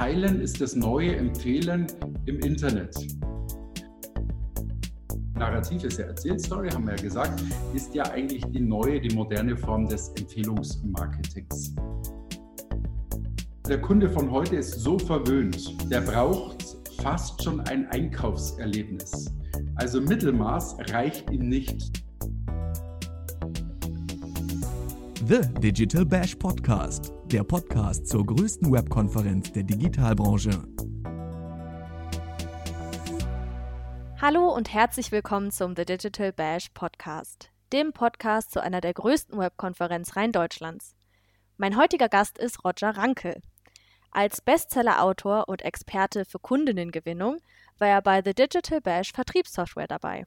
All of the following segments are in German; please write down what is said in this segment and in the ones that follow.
Teilen ist das neue Empfehlen im Internet. Narrativ ist ja Erzählstory, haben wir ja gesagt, ist ja eigentlich die neue, die moderne Form des Empfehlungsmarketings. Der Kunde von heute ist so verwöhnt, der braucht fast schon ein Einkaufserlebnis. Also Mittelmaß reicht ihm nicht. The Digital Bash Podcast, der Podcast zur größten Webkonferenz der Digitalbranche. Hallo und herzlich willkommen zum The Digital Bash Podcast, dem Podcast zu einer der größten Webkonferenz Rhein-Deutschlands. Mein heutiger Gast ist Roger Ranke. Als Bestseller-Autor und Experte für Kundinnengewinnung war er bei The Digital Bash Vertriebssoftware dabei.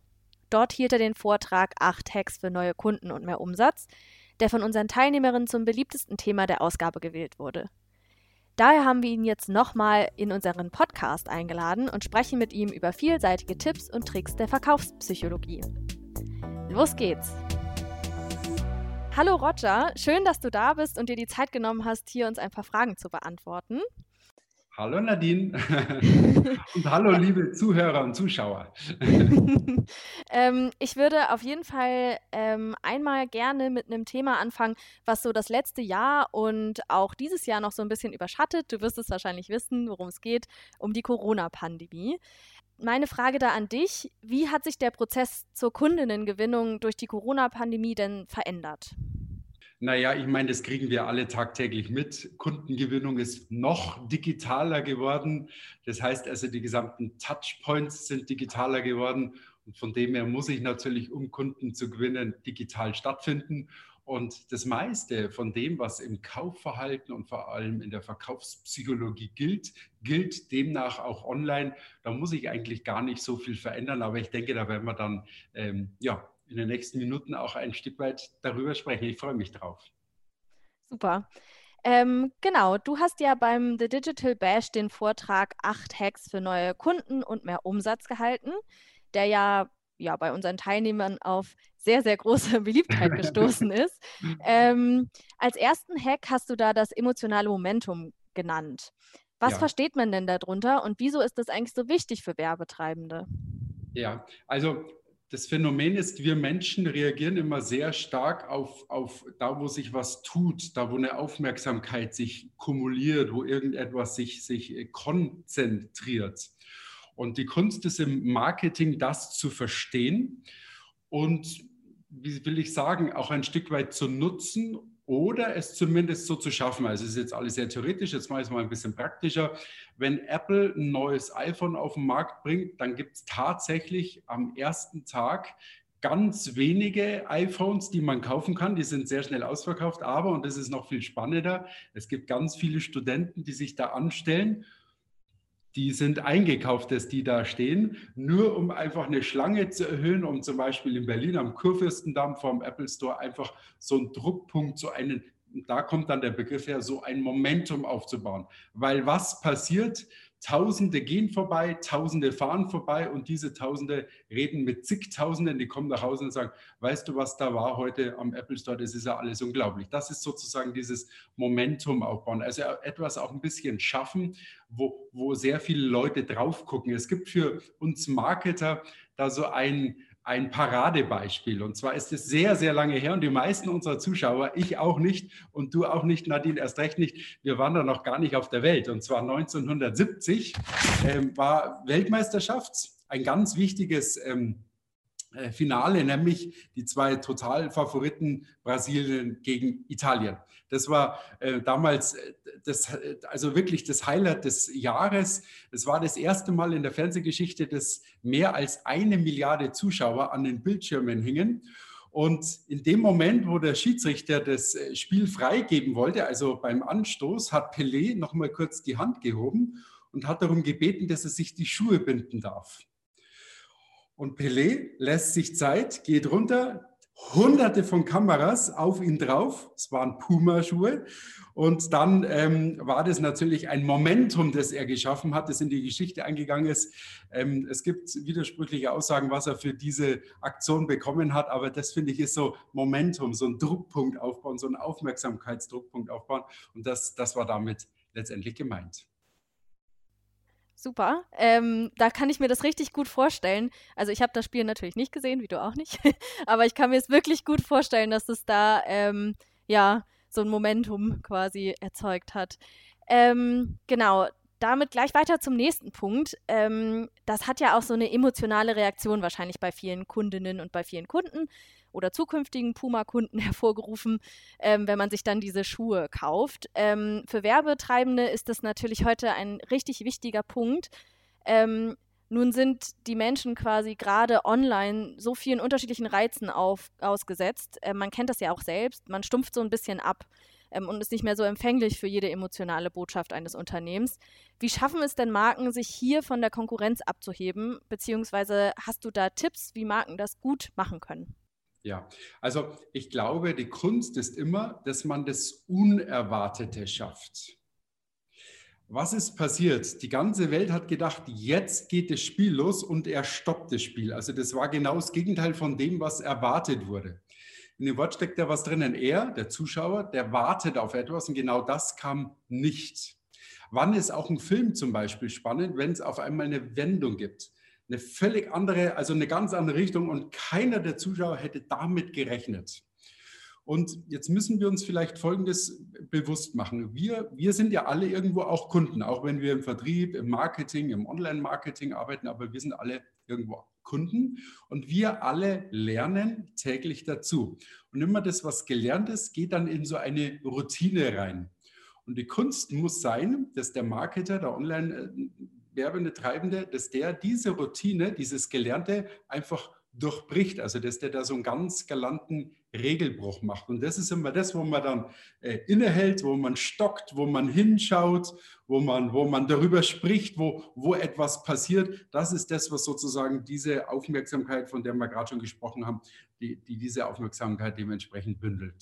Dort hielt er den Vortrag 8 Hacks für neue Kunden und mehr Umsatz, der von unseren Teilnehmerinnen zum beliebtesten Thema der Ausgabe gewählt wurde. Daher haben wir ihn jetzt nochmal in unseren Podcast eingeladen und sprechen mit ihm über vielseitige Tipps und Tricks der Verkaufspsychologie. Los geht's! Hallo Roger, schön, dass du da bist und dir die Zeit genommen hast, hier uns ein paar Fragen zu beantworten. Hallo Nadine und hallo liebe Zuhörer und Zuschauer. ähm, ich würde auf jeden Fall ähm, einmal gerne mit einem Thema anfangen, was so das letzte Jahr und auch dieses Jahr noch so ein bisschen überschattet. Du wirst es wahrscheinlich wissen, worum es geht, um die Corona-Pandemie. Meine Frage da an dich, wie hat sich der Prozess zur Kundinnengewinnung durch die Corona-Pandemie denn verändert? Naja, ich meine, das kriegen wir alle tagtäglich mit. Kundengewinnung ist noch digitaler geworden. Das heißt also, die gesamten Touchpoints sind digitaler geworden. Und von dem her muss ich natürlich, um Kunden zu gewinnen, digital stattfinden. Und das meiste von dem, was im Kaufverhalten und vor allem in der Verkaufspsychologie gilt, gilt demnach auch online. Da muss ich eigentlich gar nicht so viel verändern, aber ich denke, da werden wir dann ähm, ja, in den nächsten Minuten auch ein Stück weit darüber sprechen. Ich freue mich drauf. Super. Ähm, genau, du hast ja beim The Digital Bash den Vortrag 8 Hacks für neue Kunden und mehr Umsatz gehalten, der ja, ja bei unseren Teilnehmern auf sehr, sehr große Beliebtheit gestoßen ist. Ähm, als ersten Hack hast du da das emotionale Momentum genannt. Was ja. versteht man denn darunter und wieso ist das eigentlich so wichtig für Werbetreibende? Ja, also das Phänomen ist, wir Menschen reagieren immer sehr stark auf, auf da, wo sich was tut, da, wo eine Aufmerksamkeit sich kumuliert, wo irgendetwas sich, sich äh, konzentriert. Und die Kunst ist im Marketing, das zu verstehen und, wie will ich sagen, auch ein Stück weit zu nutzen oder es zumindest so zu schaffen. Also es ist jetzt alles sehr theoretisch, jetzt mache ich es mal ein bisschen praktischer. Wenn Apple ein neues iPhone auf den Markt bringt, dann gibt es tatsächlich am ersten Tag ganz wenige iPhones, die man kaufen kann. Die sind sehr schnell ausverkauft, aber, und das ist noch viel spannender, es gibt ganz viele Studenten, die sich da anstellen die sind eingekauft, dass die da stehen, nur um einfach eine Schlange zu erhöhen, um zum Beispiel in Berlin am Kurfürstendamm vor dem Apple Store einfach so einen Druckpunkt, so einen, da kommt dann der Begriff her, so ein Momentum aufzubauen. Weil was passiert? Tausende gehen vorbei, Tausende fahren vorbei und diese Tausende reden mit zigtausenden, die kommen nach Hause und sagen, weißt du, was da war heute am Apple Store, das ist ja alles unglaublich. Das ist sozusagen dieses Momentum aufbauen, also etwas auch ein bisschen schaffen, wo, wo sehr viele Leute drauf gucken. Es gibt für uns Marketer da so ein, ein Paradebeispiel. Und zwar ist es sehr, sehr lange her und die meisten unserer Zuschauer, ich auch nicht und du auch nicht, Nadine, erst recht nicht, wir waren da noch gar nicht auf der Welt. Und zwar 1970 ähm, war Weltmeisterschaft, ein ganz wichtiges ähm, äh, Finale, nämlich die zwei Totalfavoriten Brasilien gegen Italien. Das war äh, damals äh, das, äh, also wirklich das Highlight des Jahres. Es war das erste Mal in der Fernsehgeschichte, dass mehr als eine Milliarde Zuschauer an den Bildschirmen hingen. Und in dem Moment, wo der Schiedsrichter das Spiel freigeben wollte, also beim Anstoß, hat Pelé noch mal kurz die Hand gehoben und hat darum gebeten, dass er sich die Schuhe binden darf. Und Pelé lässt sich Zeit, geht runter, hunderte von Kameras auf ihn drauf. Es waren Puma-Schuhe. Und dann ähm, war das natürlich ein Momentum, das er geschaffen hat, das in die Geschichte eingegangen ist. Ähm, es gibt widersprüchliche Aussagen, was er für diese Aktion bekommen hat, aber das finde ich ist so Momentum, so ein Druckpunkt aufbauen, so ein Aufmerksamkeitsdruckpunkt aufbauen. Und das, das war damit letztendlich gemeint. Super. Ähm, da kann ich mir das richtig gut vorstellen. Also ich habe das Spiel natürlich nicht gesehen, wie du auch nicht. Aber ich kann mir es wirklich gut vorstellen, dass es da ähm, ja so ein Momentum quasi erzeugt hat. Ähm, genau, damit gleich weiter zum nächsten Punkt. Ähm, das hat ja auch so eine emotionale Reaktion wahrscheinlich bei vielen Kundinnen und bei vielen Kunden oder zukünftigen Puma-Kunden hervorgerufen, ähm, wenn man sich dann diese Schuhe kauft. Ähm, für Werbetreibende ist das natürlich heute ein richtig wichtiger Punkt. Ähm, nun sind die Menschen quasi gerade online so vielen unterschiedlichen Reizen auf, ausgesetzt. Äh, man kennt das ja auch selbst. Man stumpft so ein bisschen ab ähm, und ist nicht mehr so empfänglich für jede emotionale Botschaft eines Unternehmens. Wie schaffen es denn Marken, sich hier von der Konkurrenz abzuheben? Beziehungsweise hast du da Tipps, wie Marken das gut machen können? Ja, also ich glaube, die Kunst ist immer, dass man das Unerwartete schafft. Was ist passiert? Die ganze Welt hat gedacht, jetzt geht das Spiel los und er stoppt das Spiel. Also das war genau das Gegenteil von dem, was erwartet wurde. In dem Wort steckt ja was drinnen. Er, der Zuschauer, der wartet auf etwas und genau das kam nicht. Wann ist auch ein Film zum Beispiel spannend, wenn es auf einmal eine Wendung gibt? Eine völlig andere, also eine ganz andere Richtung und keiner der Zuschauer hätte damit gerechnet. Und jetzt müssen wir uns vielleicht Folgendes bewusst machen. Wir, wir sind ja alle irgendwo auch Kunden, auch wenn wir im Vertrieb, im Marketing, im Online-Marketing arbeiten, aber wir sind alle irgendwo Kunden und wir alle lernen täglich dazu. Und immer das, was gelernt ist, geht dann in so eine Routine rein. Und die Kunst muss sein, dass der Marketer, der Online- Werbende, Treibende, dass der diese Routine, dieses Gelernte einfach durchbricht, also dass der da so einen ganz galanten Regelbruch macht. Und das ist immer das, wo man dann äh, innehält, wo man stockt, wo man hinschaut, wo man, wo man darüber spricht, wo, wo etwas passiert. Das ist das, was sozusagen diese Aufmerksamkeit, von der wir gerade schon gesprochen haben, die, die diese Aufmerksamkeit dementsprechend bündelt.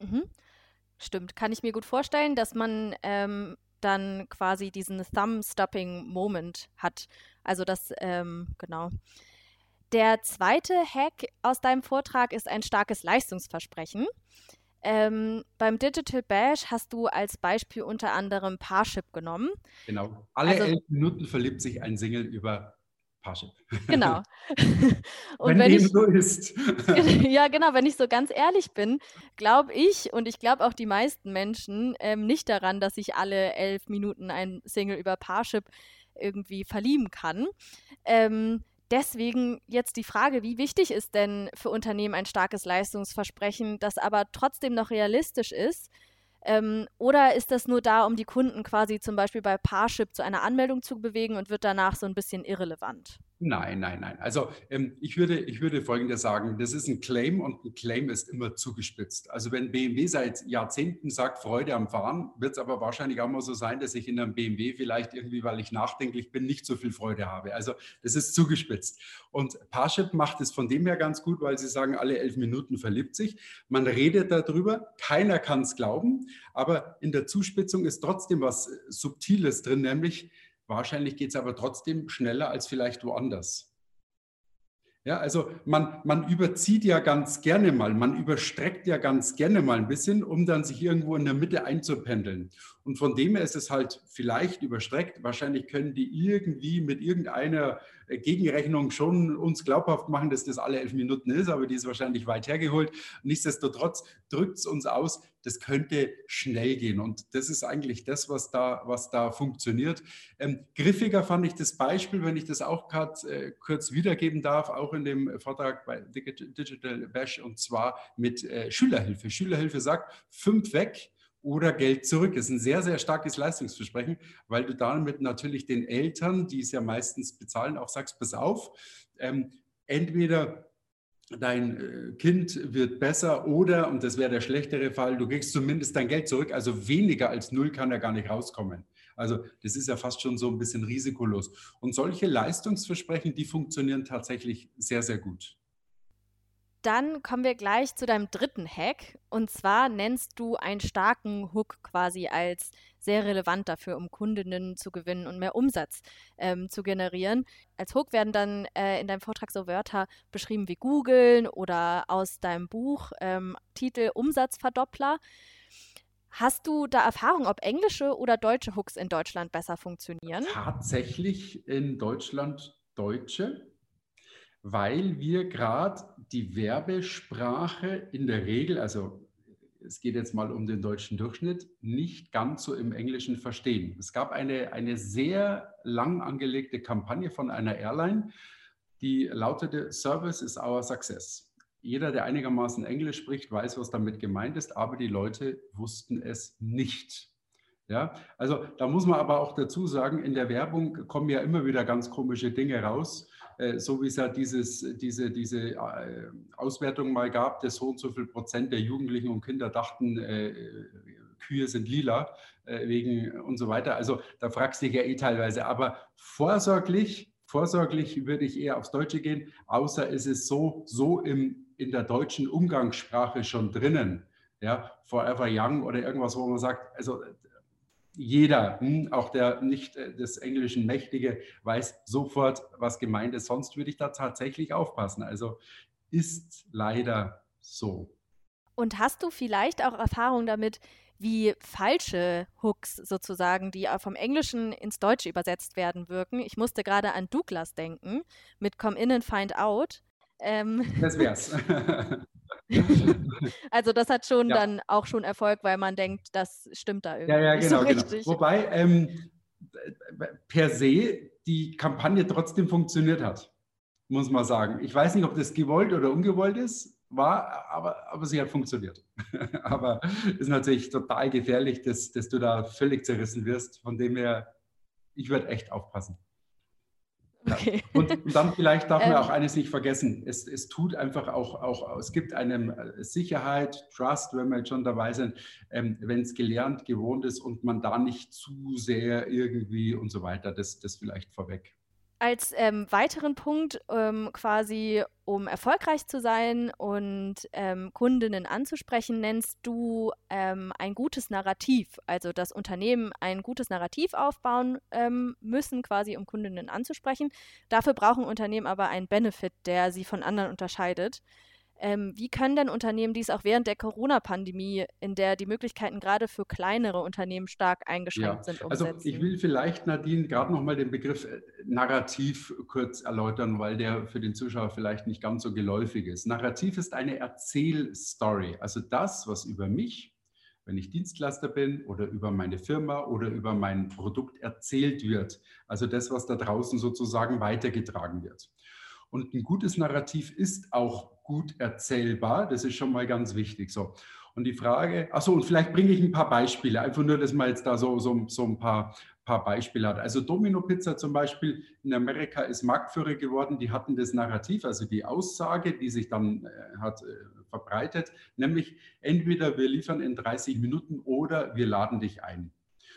Mhm. Stimmt, kann ich mir gut vorstellen, dass man ähm, dann quasi diesen Thumb-Stopping-Moment hat. Also das, ähm, genau. Der zweite Hack aus deinem Vortrag ist ein starkes Leistungsversprechen. Ähm, beim Digital Bash hast du als Beispiel unter anderem Parship genommen. Genau. Alle also, elf Minuten verliebt sich ein Single über Parship. Genau. und wenn, wenn ich, so ist. ja, genau, wenn ich so ganz ehrlich bin, glaube ich und ich glaube auch die meisten Menschen ähm, nicht daran, dass ich alle elf Minuten ein Single über Parship irgendwie verlieben kann. Ähm, deswegen jetzt die Frage, wie wichtig ist denn für Unternehmen ein starkes Leistungsversprechen, das aber trotzdem noch realistisch ist? Ähm, oder ist das nur da, um die Kunden quasi zum Beispiel bei Parship zu einer Anmeldung zu bewegen und wird danach so ein bisschen irrelevant? Nein, nein, nein. Also ähm, ich, würde, ich würde Folgendes sagen, das ist ein Claim und ein Claim ist immer zugespitzt. Also wenn BMW seit Jahrzehnten sagt, Freude am Fahren, wird es aber wahrscheinlich auch mal so sein, dass ich in einem BMW vielleicht irgendwie, weil ich nachdenklich bin, nicht so viel Freude habe. Also das ist zugespitzt. Und Parship macht es von dem her ganz gut, weil sie sagen, alle elf Minuten verliebt sich. Man redet darüber, keiner kann es glauben, aber in der Zuspitzung ist trotzdem was Subtiles drin, nämlich Wahrscheinlich geht es aber trotzdem schneller als vielleicht woanders. Ja, also man, man überzieht ja ganz gerne mal, man überstreckt ja ganz gerne mal ein bisschen, um dann sich irgendwo in der Mitte einzupendeln. Und von dem her ist es halt vielleicht überstreckt. Wahrscheinlich können die irgendwie mit irgendeiner Gegenrechnung schon uns glaubhaft machen, dass das alle elf Minuten ist, aber die ist wahrscheinlich weit hergeholt. Nichtsdestotrotz drückt es uns aus, das könnte schnell gehen. Und das ist eigentlich das, was da, was da funktioniert. Ähm, griffiger fand ich das Beispiel, wenn ich das auch gerade äh, kurz wiedergeben darf, auch in dem Vortrag bei Digital Bash, und zwar mit äh, Schülerhilfe. Schülerhilfe sagt, fünf weg, oder Geld zurück. Das ist ein sehr, sehr starkes Leistungsversprechen, weil du damit natürlich den Eltern, die es ja meistens bezahlen, auch sagst, pass auf, ähm, entweder dein äh, Kind wird besser oder, und das wäre der schlechtere Fall, du kriegst zumindest dein Geld zurück, also weniger als null kann er gar nicht rauskommen. Also das ist ja fast schon so ein bisschen risikolos. Und solche Leistungsversprechen, die funktionieren tatsächlich sehr, sehr gut. Dann kommen wir gleich zu deinem dritten Hack. Und zwar nennst du einen starken Hook quasi als sehr relevant dafür, um Kundinnen zu gewinnen und mehr Umsatz ähm, zu generieren. Als Hook werden dann äh, in deinem Vortrag so Wörter beschrieben wie googeln oder aus deinem Buch ähm, Titel Umsatzverdoppler. Hast du da Erfahrung, ob englische oder deutsche Hooks in Deutschland besser funktionieren? Tatsächlich in Deutschland deutsche, weil wir gerade die Werbesprache in der Regel, also es geht jetzt mal um den deutschen Durchschnitt, nicht ganz so im Englischen verstehen. Es gab eine, eine sehr lang angelegte Kampagne von einer Airline, die lautete Service is our success. Jeder, der einigermaßen Englisch spricht, weiß, was damit gemeint ist, aber die Leute wussten es nicht. Ja, also da muss man aber auch dazu sagen, in der Werbung kommen ja immer wieder ganz komische Dinge raus. Äh, so wie es ja dieses, diese, diese äh, Auswertung mal gab, dass so und so viel Prozent der Jugendlichen und Kinder dachten, äh, Kühe sind lila wegen und so weiter. Also da fragst du dich ja eh teilweise. Aber vorsorglich, vorsorglich würde ich eher aufs Deutsche gehen, außer es ist so, so im, in der deutschen Umgangssprache schon drinnen. Ja, Forever Young oder irgendwas, wo man sagt, also jeder, hm, auch der nicht äh, des Englischen Mächtige, weiß sofort, was gemeint ist. Sonst würde ich da tatsächlich aufpassen. Also ist leider so. Und hast du vielleicht auch Erfahrung damit, wie falsche Hooks sozusagen, die vom Englischen ins Deutsche übersetzt werden, wirken? Ich musste gerade an Douglas denken mit Come In and Find Out. Ähm, das wär's. also das hat schon ja. dann auch schon Erfolg, weil man denkt, das stimmt da irgendwie. Ja, ja, genau, so genau. Wobei ähm, per se die Kampagne trotzdem funktioniert hat, muss man sagen. Ich weiß nicht, ob das gewollt oder ungewollt ist, war, aber, aber sie hat funktioniert. aber ist natürlich total gefährlich, dass, dass du da völlig zerrissen wirst. Von dem her, ich würde echt aufpassen. Okay. Und, dann vielleicht darf man ähm, auch eines nicht vergessen. Es, es tut einfach auch, auch, es gibt einem äh, Sicherheit, Trust, wenn wir jetzt schon dabei sind, ähm, wenn es gelernt, gewohnt ist und man da nicht zu sehr irgendwie und so weiter, das, das vielleicht vorweg. Als ähm, weiteren Punkt ähm, quasi, um erfolgreich zu sein und ähm, Kundinnen anzusprechen, nennst du ähm, ein gutes Narrativ. Also dass Unternehmen ein gutes Narrativ aufbauen ähm, müssen, quasi um Kundinnen anzusprechen. Dafür brauchen Unternehmen aber einen Benefit, der sie von anderen unterscheidet. Ähm, wie können denn Unternehmen dies auch während der Corona-Pandemie, in der die Möglichkeiten gerade für kleinere Unternehmen stark eingeschränkt ja. sind, umsetzen? Also ich will vielleicht, Nadine, gerade nochmal den Begriff äh, Narrativ kurz erläutern, weil der für den Zuschauer vielleicht nicht ganz so geläufig ist. Narrativ ist eine Erzählstory, also das, was über mich, wenn ich Dienstleister bin oder über meine Firma oder über mein Produkt erzählt wird. Also das, was da draußen sozusagen weitergetragen wird. Und ein gutes Narrativ ist auch gut erzählbar. Das ist schon mal ganz wichtig. So. Und die Frage, achso, und vielleicht bringe ich ein paar Beispiele, einfach nur, dass man jetzt da so, so, so ein paar, paar Beispiele hat. Also Domino Pizza zum Beispiel in Amerika ist Marktführer geworden. Die hatten das Narrativ, also die Aussage, die sich dann äh, hat äh, verbreitet, nämlich entweder wir liefern in 30 Minuten oder wir laden dich ein.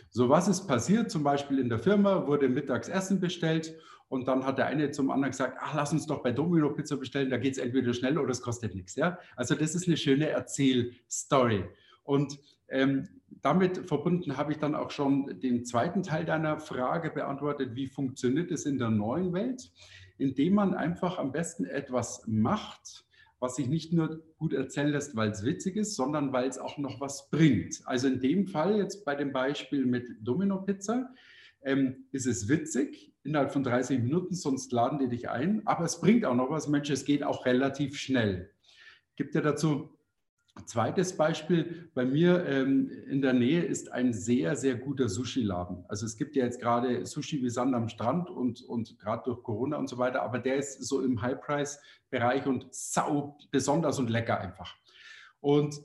So, was ist passiert? Zum Beispiel in der Firma wurde mittags Essen bestellt und dann hat der eine zum anderen gesagt, ach, lass uns doch bei Domino Pizza bestellen, da geht es entweder schnell oder es kostet nichts. Ja? Also das ist eine schöne Erzählstory. Und ähm, damit verbunden habe ich dann auch schon den zweiten Teil deiner Frage beantwortet, wie funktioniert es in der neuen Welt, indem man einfach am besten etwas macht, was sich nicht nur gut erzählen lässt, weil es witzig ist, sondern weil es auch noch was bringt. Also in dem Fall jetzt bei dem Beispiel mit Domino Pizza ähm, ist es witzig innerhalb von 30 Minuten, sonst laden die dich ein. Aber es bringt auch noch was. Mensch, es geht auch relativ schnell. Gibt ja dazu ein zweites Beispiel. Bei mir ähm, in der Nähe ist ein sehr, sehr guter Sushi-Laden. Also es gibt ja jetzt gerade Sushi wie Sand am Strand und, und gerade durch Corona und so weiter. Aber der ist so im High-Price-Bereich und sau besonders und lecker einfach. Und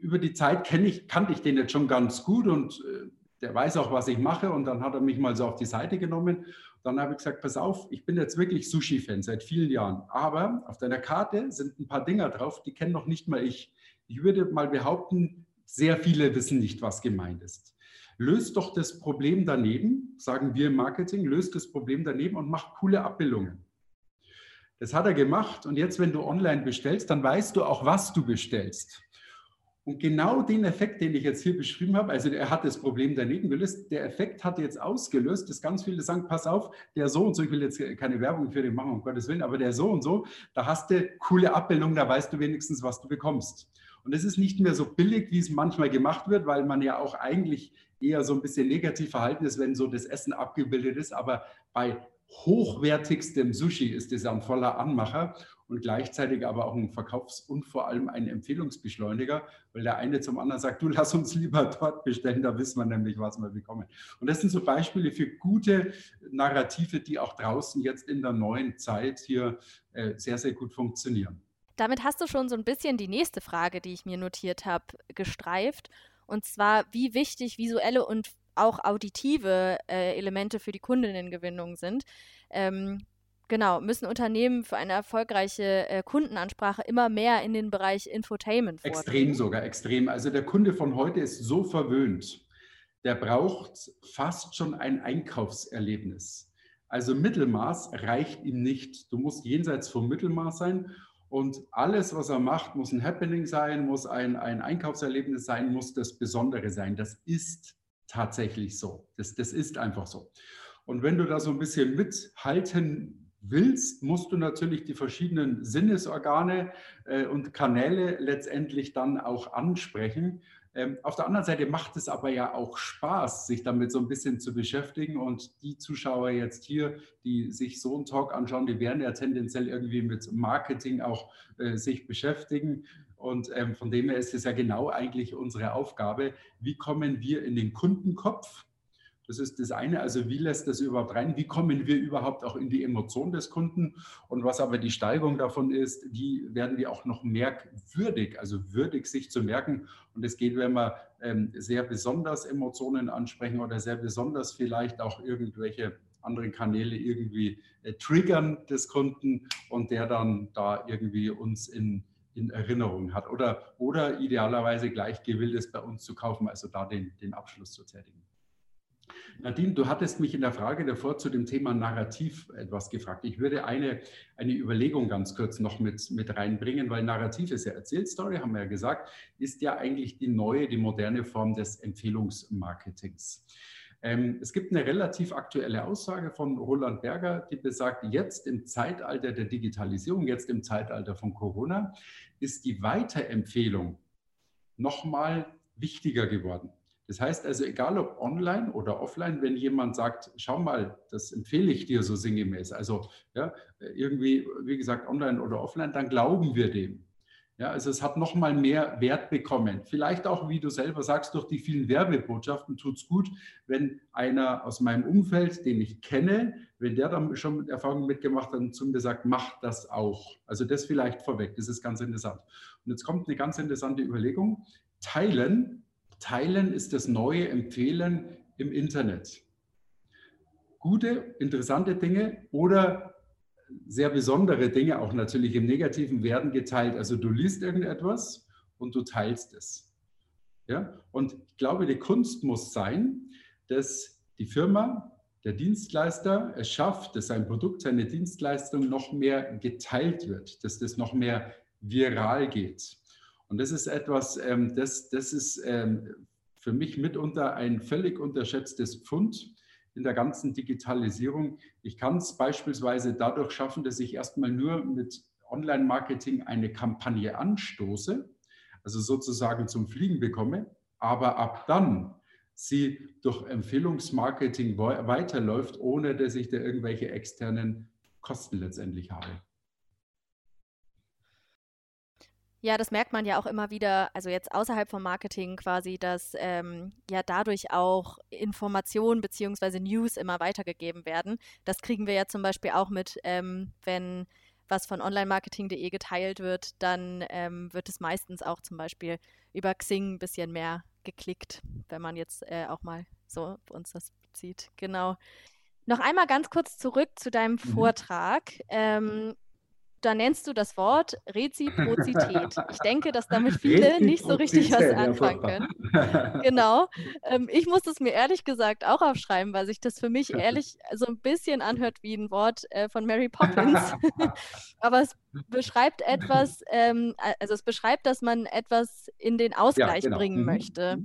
über die Zeit ich, kannte ich den jetzt schon ganz gut und äh, der weiß auch, was ich mache. Und dann hat er mich mal so auf die Seite genommen. Dann habe ich gesagt, pass auf, ich bin jetzt wirklich Sushi-Fan seit vielen Jahren. Aber auf deiner Karte sind ein paar Dinger drauf, die kenne noch nicht mal ich. Ich würde mal behaupten, sehr viele wissen nicht, was gemeint ist. Löst doch das Problem daneben, sagen wir im Marketing, löst das Problem daneben und macht coole Abbildungen. Das hat er gemacht und jetzt, wenn du online bestellst, dann weißt du auch, was du bestellst. Und genau den Effekt, den ich jetzt hier beschrieben habe, also er hat das Problem daneben gelöst, der Effekt hat jetzt ausgelöst, dass ganz viele sagen, pass auf, der so und so, ich will jetzt keine Werbung für den machen, um Gottes Willen, aber der so und so, da hast du coole Abbildung, da weißt du wenigstens, was du bekommst. Und es ist nicht mehr so billig, wie es manchmal gemacht wird, weil man ja auch eigentlich eher so ein bisschen negativ verhalten ist, wenn so das Essen abgebildet ist. Aber bei hochwertigstem Sushi ist es ein voller Anmacher und gleichzeitig aber auch ein Verkaufs- und vor allem ein Empfehlungsbeschleuniger, weil der eine zum anderen sagt, du lass uns lieber dort bestellen, da wissen wir nämlich, was wir bekommen. Und das sind so Beispiele für gute Narrative, die auch draußen jetzt in der neuen Zeit hier äh, sehr, sehr gut funktionieren. Damit hast du schon so ein bisschen die nächste Frage, die ich mir notiert habe, gestreift. Und zwar, wie wichtig visuelle und auch auditive äh, Elemente für die Kundinnengewinnung sind. Ähm, genau, müssen Unternehmen für eine erfolgreiche äh, Kundenansprache immer mehr in den Bereich Infotainment vordringen. Extrem sogar, extrem. Also der Kunde von heute ist so verwöhnt, der braucht fast schon ein Einkaufserlebnis. Also Mittelmaß reicht ihm nicht. Du musst jenseits vom Mittelmaß sein und alles, was er macht, muss ein Happening sein, muss ein, ein Einkaufserlebnis sein, muss das Besondere sein. Das ist tatsächlich so. Das, das ist einfach so. Und wenn du da so ein bisschen mithalten willst, musst du natürlich die verschiedenen Sinnesorgane äh, und Kanäle letztendlich dann auch ansprechen. Ähm, auf der anderen Seite macht es aber ja auch Spaß, sich damit so ein bisschen zu beschäftigen. Und die Zuschauer jetzt hier, die sich so einen Talk anschauen, die werden ja tendenziell irgendwie mit Marketing auch äh, sich beschäftigen. Und ähm, von dem her ist es ja genau eigentlich unsere Aufgabe, wie kommen wir in den Kundenkopf? Das ist das eine, also wie lässt das überhaupt rein? Wie kommen wir überhaupt auch in die Emotion des Kunden? Und was aber die Steigerung davon ist, die werden wir auch noch merkwürdig, also würdig sich zu merken. Und es geht, wenn wir ähm, sehr besonders Emotionen ansprechen oder sehr besonders vielleicht auch irgendwelche anderen Kanäle irgendwie äh, triggern des Kunden und der dann da irgendwie uns in in Erinnerung hat oder, oder idealerweise gleich gewillt ist, bei uns zu kaufen, also da den, den Abschluss zu tätigen. Nadine, du hattest mich in der Frage davor zu dem Thema Narrativ etwas gefragt. Ich würde eine, eine Überlegung ganz kurz noch mit, mit reinbringen, weil Narrativ ist ja Erzählstory, haben wir ja gesagt, ist ja eigentlich die neue, die moderne Form des Empfehlungsmarketings. Ähm, es gibt eine relativ aktuelle Aussage von Roland Berger, die besagt, jetzt im Zeitalter der Digitalisierung, jetzt im Zeitalter von Corona, ist die Weiterempfehlung nochmal wichtiger geworden. Das heißt also, egal ob online oder offline, wenn jemand sagt, schau mal, das empfehle ich dir so sinngemäß, also ja, irgendwie, wie gesagt, online oder offline, dann glauben wir dem. Ja, also es hat nochmal mehr Wert bekommen. Vielleicht auch, wie du selber sagst, durch die vielen Werbebotschaften tut es gut, wenn einer aus meinem Umfeld, den ich kenne, wenn der dann schon Erfahrungen mitgemacht hat und zu mir sagt, mach das auch. Also das vielleicht vorweg, das ist ganz interessant. Und jetzt kommt eine ganz interessante Überlegung. Teilen, teilen ist das neue Empfehlen im Internet. Gute, interessante Dinge oder sehr besondere Dinge, auch natürlich im Negativen, werden geteilt. Also du liest irgendetwas und du teilst es. Ja? Und ich glaube, die Kunst muss sein, dass die Firma, der Dienstleister es schafft, dass sein Produkt, seine Dienstleistung noch mehr geteilt wird, dass das noch mehr viral geht. Und das ist etwas, ähm, das, das ist ähm, für mich mitunter ein völlig unterschätztes Pfund in der ganzen Digitalisierung. Ich kann es beispielsweise dadurch schaffen, dass ich erstmal nur mit Online-Marketing eine Kampagne anstoße, also sozusagen zum Fliegen bekomme, aber ab dann sie durch Empfehlungsmarketing weiterläuft, ohne dass ich da irgendwelche externen Kosten letztendlich habe. Ja, das merkt man ja auch immer wieder, also jetzt außerhalb vom Marketing quasi, dass ähm, ja dadurch auch Informationen bzw. News immer weitergegeben werden. Das kriegen wir ja zum Beispiel auch mit, ähm, wenn was von onlinemarketing.de geteilt wird, dann ähm, wird es meistens auch zum Beispiel über Xing ein bisschen mehr geklickt, wenn man jetzt äh, auch mal so uns das sieht. Genau. Noch einmal ganz kurz zurück zu deinem mhm. Vortrag. Ähm, da nennst du das Wort Reziprozität. Ich denke, dass damit viele nicht so richtig was anfangen können. Genau. Ähm, ich muss es mir ehrlich gesagt auch aufschreiben, weil sich das für mich ehrlich so ein bisschen anhört wie ein Wort äh, von Mary Poppins. Aber es beschreibt etwas, ähm, also es beschreibt, dass man etwas in den Ausgleich ja, genau. bringen mhm. möchte.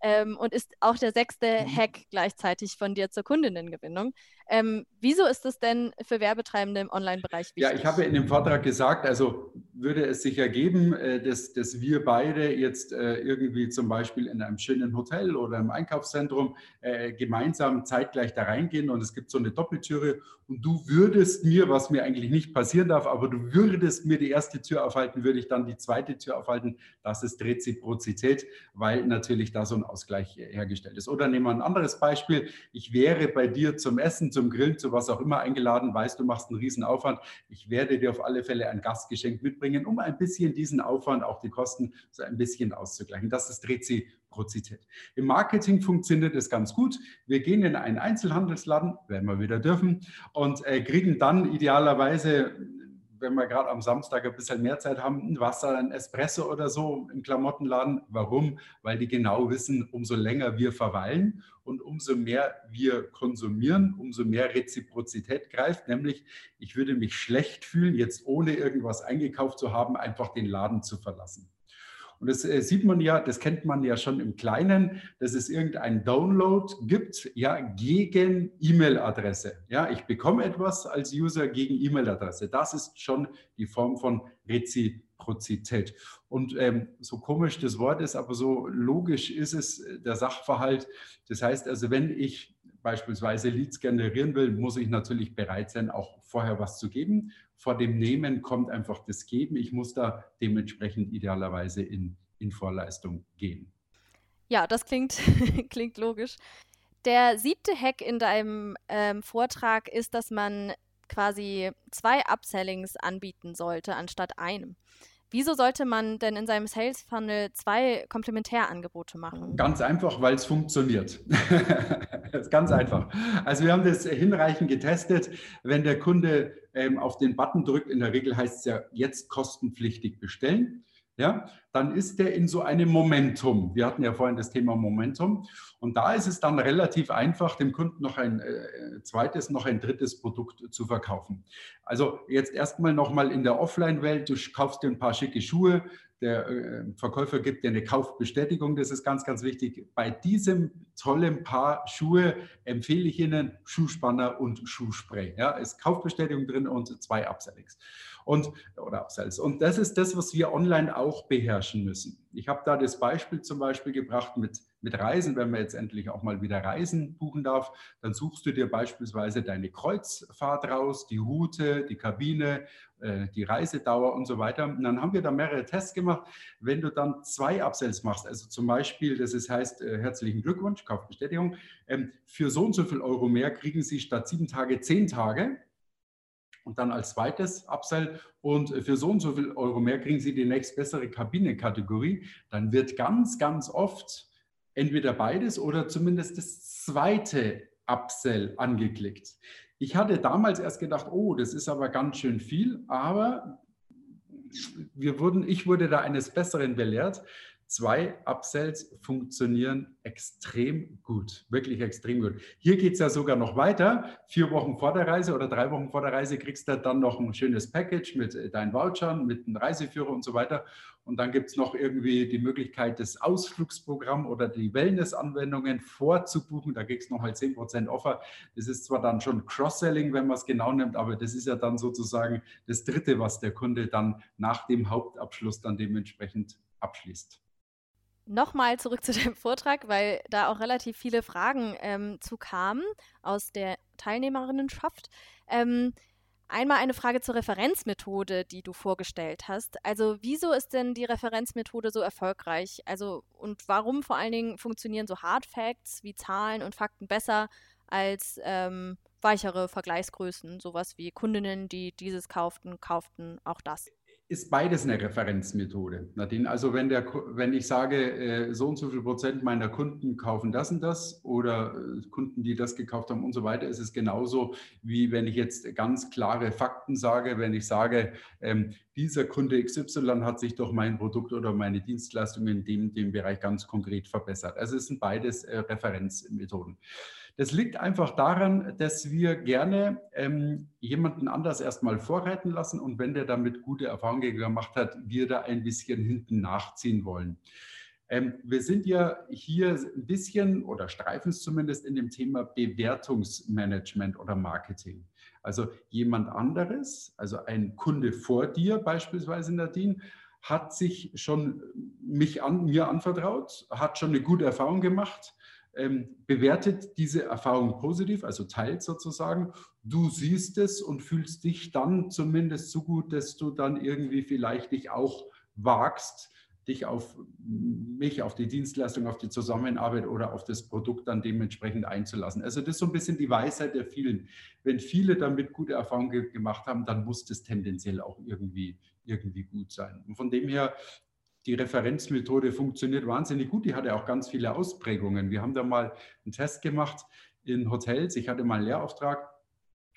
Ähm, und ist auch der sechste mhm. Hack gleichzeitig von dir zur Kundinnengewinnung. Ähm, wieso ist das denn für Werbetreibende im Online-Bereich wichtig? Ja, ich habe in dem Vortrag gesagt, also würde es sich ergeben, äh, dass, dass wir beide jetzt äh, irgendwie zum Beispiel in einem schönen Hotel oder im Einkaufszentrum äh, gemeinsam zeitgleich da reingehen und es gibt so eine Doppeltüre und du würdest mir, was mir eigentlich nicht passieren darf, aber du würdest mir die erste Tür aufhalten, würde ich dann die zweite Tür aufhalten. Das ist Reziprozität, weil natürlich da so ein Ausgleich hergestellt ist. Oder nehmen wir ein anderes Beispiel. Ich wäre bei dir zum Essen, zum Grillen, zu was auch immer eingeladen, weißt du, machst einen riesen Aufwand. Ich werde dir auf alle Fälle ein Gastgeschenk mitbringen, um ein bisschen diesen Aufwand, auch die Kosten, so ein bisschen auszugleichen. Das ist Reziprozität. Im Marketing funktioniert es ganz gut. Wir gehen in einen Einzelhandelsladen, werden wir wieder dürfen, und äh, kriegen dann idealerweise wenn wir gerade am Samstag ein bisschen mehr Zeit haben, ein Wasser, ein Espresso oder so im Klamottenladen. Warum? Weil die genau wissen, umso länger wir verweilen und umso mehr wir konsumieren, umso mehr Reziprozität greift. Nämlich, ich würde mich schlecht fühlen, jetzt ohne irgendwas eingekauft zu haben, einfach den Laden zu verlassen. Und das äh, sieht man ja, das kennt man ja schon im Kleinen, dass es irgendein Download gibt, ja, gegen E-Mail-Adresse. Ja, ich bekomme etwas als User gegen E-Mail-Adresse. Das ist schon die Form von Reziprozität. Und ähm, so komisch das Wort ist, aber so logisch ist es äh, der Sachverhalt. Das heißt also, wenn ich beispielsweise Leads generieren will, muss ich natürlich bereit sein, auch vorher was zu geben vor dem Nehmen kommt einfach das Geben. Ich muss da dementsprechend idealerweise in, in Vorleistung gehen. Ja, das klingt, klingt logisch. Der siebte Hack in deinem ähm, Vortrag ist, dass man quasi zwei Upsellings anbieten sollte anstatt einem. Wieso sollte man denn in seinem Sales Funnel zwei Komplementärangebote machen? Ganz einfach, weil es funktioniert. das ist ganz einfach. Also wir haben das hinreichend getestet. Wenn der Kunde ähm, auf den Button drückt, in der Regel heißt es ja jetzt kostenpflichtig bestellen ja, dann ist der in so einem Momentum. Wir hatten ja vorhin das Thema Momentum. Und da ist es dann relativ einfach, dem Kunden noch ein äh, zweites, noch ein drittes Produkt zu verkaufen. Also jetzt erstmal nochmal in der Offline-Welt, du kaufst dir ein paar schicke Schuhe, der äh, Verkäufer gibt dir eine Kaufbestätigung, das ist ganz, ganz wichtig. Bei diesem tollen Paar Schuhe empfehle ich Ihnen Schuhspanner und Schuhspray. Ja, ist Kaufbestätigung drin und zwei Upsellings und oder Upsells. Und das ist das, was wir online auch beherrschen müssen. Ich habe da das Beispiel zum Beispiel gebracht mit, mit Reisen. Wenn man jetzt endlich auch mal wieder Reisen buchen darf, dann suchst du dir beispielsweise deine Kreuzfahrt raus, die Route, die Kabine, äh, die Reisedauer und so weiter. Und dann haben wir da mehrere Tests gemacht. Wenn du dann zwei Upsells machst, also zum Beispiel, das ist, heißt, äh, herzlichen Glückwunsch, Kaufbestätigung, ähm, für so und so viel Euro mehr kriegen Sie statt sieben Tage zehn Tage und dann als zweites Upsell und für so und so viel Euro mehr kriegen Sie die nächst bessere Kabinenkategorie, dann wird ganz, ganz oft entweder beides oder zumindest das zweite Upsell angeklickt. Ich hatte damals erst gedacht, oh, das ist aber ganz schön viel, aber wir wurden, ich wurde da eines Besseren belehrt. Zwei Upsells funktionieren extrem gut, wirklich extrem gut. Hier geht es ja sogar noch weiter. Vier Wochen vor der Reise oder drei Wochen vor der Reise kriegst du dann noch ein schönes Package mit äh, deinen Vouchern, mit einem Reiseführer und so weiter. Und dann gibt es noch irgendwie die Möglichkeit, das Ausflugsprogramm oder die Wellness-Anwendungen vorzubuchen. Da kriegst du noch halt 10% Offer. Das ist zwar dann schon Cross-Selling, wenn man es genau nimmt, aber das ist ja dann sozusagen das Dritte, was der Kunde dann nach dem Hauptabschluss dann dementsprechend abschließt nochmal zurück zu dem Vortrag, weil da auch relativ viele Fragen ähm, zu kamen aus der Teilnehmerinnenschaft. Ähm, einmal eine Frage zur Referenzmethode, die du vorgestellt hast. Also wieso ist denn die Referenzmethode so erfolgreich? Also und warum vor allen Dingen funktionieren so Hard Facts wie Zahlen und Fakten besser als ähm, weichere Vergleichsgrößen, sowas wie Kundinnen, die dieses kauften, kauften auch das? Ist beides eine Referenzmethode, Nadine. Also wenn, der, wenn ich sage, äh, so und so viel Prozent meiner Kunden kaufen das und das oder äh, Kunden, die das gekauft haben und so weiter, ist es genauso wie wenn ich jetzt ganz klare Fakten sage, wenn ich sage, ähm, dieser Kunde XY hat sich durch mein Produkt oder meine Dienstleistung in dem, dem Bereich ganz konkret verbessert. Also es sind beides äh, Referenzmethoden. Das liegt einfach daran, dass wir gerne ähm, jemanden anders erstmal vorreiten lassen und wenn der damit gute Erfahrungen gemacht hat, wir da ein bisschen hinten nachziehen wollen. Ähm, wir sind ja hier ein bisschen oder streifen es zumindest in dem Thema Bewertungsmanagement oder Marketing. Also jemand anderes, also ein Kunde vor dir beispielsweise Nadine, hat sich schon mich an, mir anvertraut, hat schon eine gute Erfahrung gemacht, bewertet diese Erfahrung positiv, also teilt sozusagen. Du siehst es und fühlst dich dann zumindest so gut, dass du dann irgendwie vielleicht dich auch wagst, dich auf mich, auf die Dienstleistung, auf die Zusammenarbeit oder auf das Produkt dann dementsprechend einzulassen. Also das ist so ein bisschen die Weisheit der vielen. Wenn viele damit gute Erfahrungen gemacht haben, dann muss das tendenziell auch irgendwie, irgendwie gut sein. Und von dem her, die Referenzmethode funktioniert wahnsinnig gut. Die hatte auch ganz viele Ausprägungen. Wir haben da mal einen Test gemacht in Hotels. Ich hatte mal einen Lehrauftrag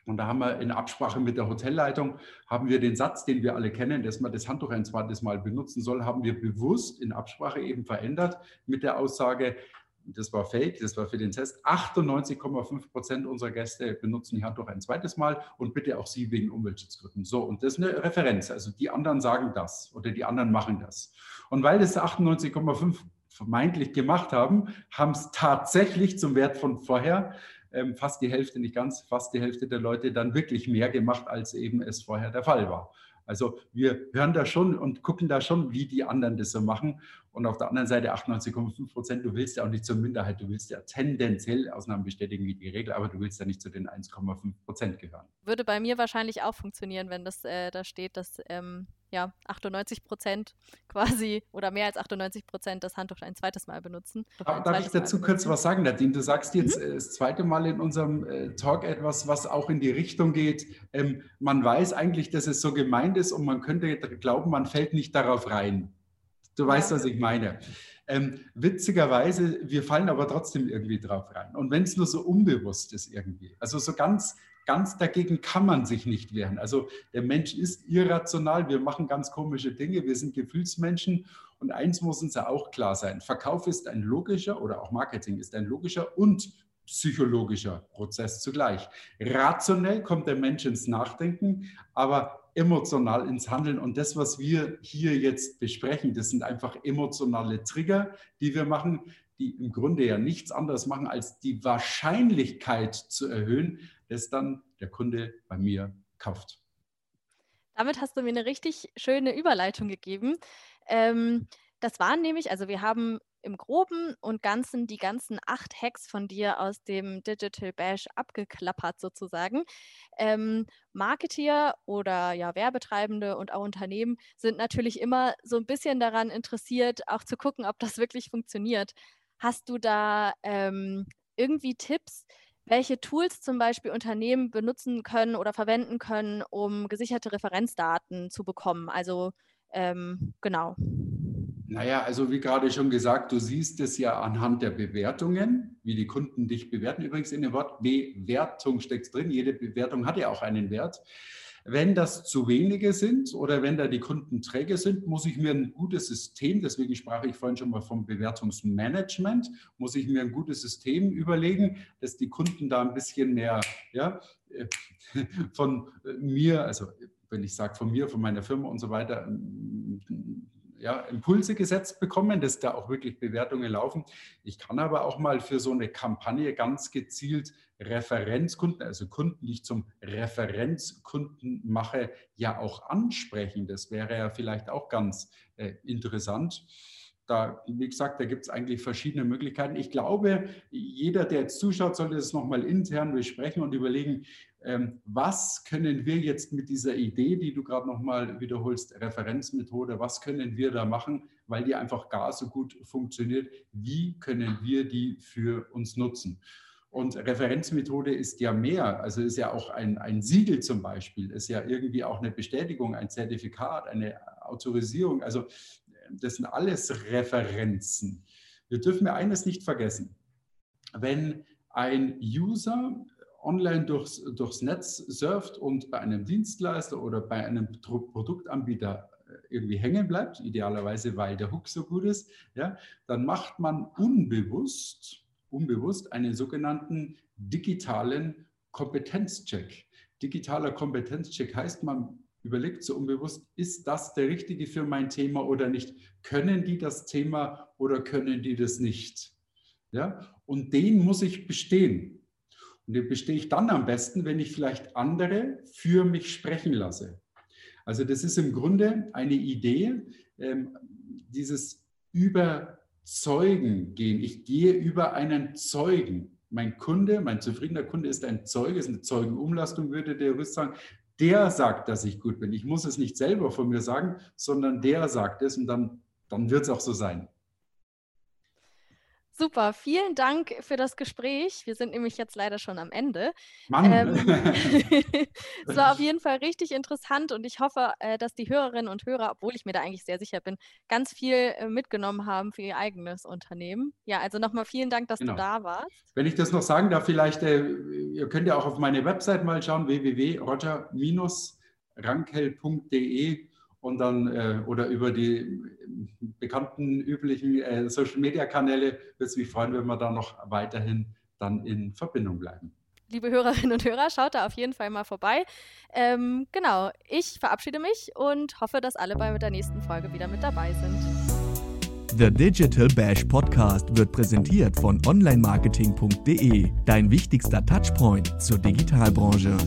und da haben wir in Absprache mit der Hotelleitung, haben wir den Satz, den wir alle kennen, dass man das Handtuch ein zweites Mal benutzen soll, haben wir bewusst in Absprache eben verändert mit der Aussage, das war fake, das war für den Test, 98,5 Prozent unserer Gäste benutzen die Handtuch ein zweites Mal und bitte auch Sie wegen Umweltschutzgründen. So, und das ist eine Referenz. Also die anderen sagen das oder die anderen machen das. Und weil das 98,5 vermeintlich gemacht haben, haben es tatsächlich zum Wert von vorher ähm, fast die Hälfte, nicht ganz, fast die Hälfte der Leute dann wirklich mehr gemacht, als eben es vorher der Fall war. Also wir hören da schon und gucken da schon, wie die anderen das so machen. Und auf der anderen Seite 98,5 Prozent, du willst ja auch nicht zur Minderheit, du willst ja tendenziell Ausnahmen bestätigen wie die Regel, aber du willst ja nicht zu den 1,5 Prozent gehören. Würde bei mir wahrscheinlich auch funktionieren, wenn das äh, da steht, dass ähm, ja, 98 Prozent quasi oder mehr als 98 Prozent das Handtuch ein zweites Mal benutzen. Darf, darf ich dazu kurz was sagen, Nadine? Du sagst jetzt mhm. Äh, das zweite Mal in unserem äh, Talk etwas, was auch in die Richtung geht. Ähm, man weiß eigentlich, dass es so gemeint ist und man könnte glauben, man fällt nicht darauf rein. Du weißt, was ich meine. Ähm, witzigerweise, wir fallen aber trotzdem irgendwie drauf rein. Und wenn es nur so unbewusst ist irgendwie. Also so ganz ganz dagegen kann man sich nicht wehren. Also der Mensch ist irrational, wir machen ganz komische Dinge, wir sind Gefühlsmenschen und eins muss uns ja auch klar sein, Verkauf ist ein logischer oder auch Marketing ist ein logischer und psychologischer Prozess zugleich. Rationell kommt der Mensch ins Nachdenken, aber emotional ins Handeln. Und das, was wir hier jetzt besprechen, das sind einfach emotionale Trigger, die wir machen, die im Grunde ja nichts anderes machen, als die Wahrscheinlichkeit zu erhöhen, dass dann der Kunde bei mir kauft. Damit hast du mir eine richtig schöne Überleitung gegeben. Ähm, das waren nämlich, also wir haben im Groben und Ganzen die ganzen acht Hacks von dir aus dem Digital Bash abgeklappert sozusagen. Ähm, Marketeer oder ja Werbetreibende und auch Unternehmen sind natürlich immer so ein bisschen daran interessiert, auch zu gucken, ob das wirklich funktioniert. Hast du da ähm, irgendwie Tipps, welche Tools zum Beispiel Unternehmen benutzen können oder verwenden können, um gesicherte Referenzdaten zu bekommen? Also ähm, genau. Naja, also wie gerade schon gesagt, du siehst es ja anhand der Bewertungen, wie die Kunden dich bewerten. Übrigens in dem Wort Bewertung steckt drin. Jede Bewertung hat ja auch einen Wert. Wenn das zu wenige sind oder wenn da die Kunden träge sind, muss ich mir ein gutes System, deswegen sprach ich vorhin schon mal vom Bewertungsmanagement, muss ich mir ein gutes System überlegen, dass die Kunden da ein bisschen mehr ja, äh, von mir, also wenn ich sage von mir, von meiner Firma und so weiter, ja, Impulse gesetzt bekommen, dass da auch wirklich Bewertungen laufen. Ich kann aber auch mal für so eine Kampagne ganz gezielt Referenzkunden, also Kunden, die ich zum Referenzkunden mache, ja auch ansprechen. Das wäre ja vielleicht auch ganz äh, interessant. Da, wie gesagt, da gibt es eigentlich verschiedene Möglichkeiten. Ich glaube, jeder, der jetzt zuschaut, sollte das nochmal intern besprechen und überlegen, was können wir jetzt mit dieser Idee, die du gerade nochmal wiederholst, Referenzmethode, was können wir da machen, weil die einfach gar so gut funktioniert, wie können wir die für uns nutzen? Und Referenzmethode ist ja mehr, also ist ja auch ein, ein Siegel zum Beispiel, ist ja irgendwie auch eine Bestätigung, ein Zertifikat, eine Autorisierung. Also das sind alles Referenzen. Wir dürfen mir eines nicht vergessen. Wenn ein User online durchs, durchs Netz surft und bei einem Dienstleister oder bei einem Produktanbieter äh, irgendwie hängen bleibt, idealerweise weil der Hook so gut ist, ja, dann macht man unbewusst, unbewusst einen sogenannten digitalen Kompetenzcheck. Digitaler Kompetenzcheck heißt, man überlegt so unbewusst, ist das der richtige für mein Thema oder nicht? Können die das Thema oder können die das nicht? Ja, und den muss ich bestehen. Und den bestehe ich dann am besten, wenn ich vielleicht andere für mich sprechen lasse. Also das ist im Grunde eine Idee, ähm, dieses Überzeugen gehen. Ich gehe über einen Zeugen. Mein Kunde, mein zufriedener Kunde ist ein Zeuge, ist eine Zeugenumlastung, würde der Rüst sagen. Der sagt, dass ich gut bin. Ich muss es nicht selber von mir sagen, sondern der sagt es und dann, dann wird es auch so sein. Super, vielen Dank für das Gespräch. Wir sind nämlich jetzt leider schon am Ende. Mann. Ähm, es war auf jeden Fall richtig interessant und ich hoffe, äh, dass die Hörerinnen und Hörer, obwohl ich mir da eigentlich sehr sicher bin, ganz viel äh, mitgenommen haben für ihr eigenes Unternehmen. Ja, also nochmal vielen Dank, dass genau. du da warst. Wenn ich das noch sagen darf, vielleicht, äh, ihr könnt ja auch auf meine Website mal schauen, www.roger-rankel.de und dann äh, oder über die bekannten üblichen äh, Social Media Kanäle würde es mich freuen, wenn wir da noch weiterhin dann in Verbindung bleiben. Liebe Hörerinnen und Hörer, schaut da auf jeden Fall mal vorbei. Ähm, genau, ich verabschiede mich und hoffe, dass alle bei der nächsten Folge wieder mit dabei sind. The Digital Bash Podcast wird präsentiert von onlinemarketing.de, dein wichtigster Touchpoint zur Digitalbranche.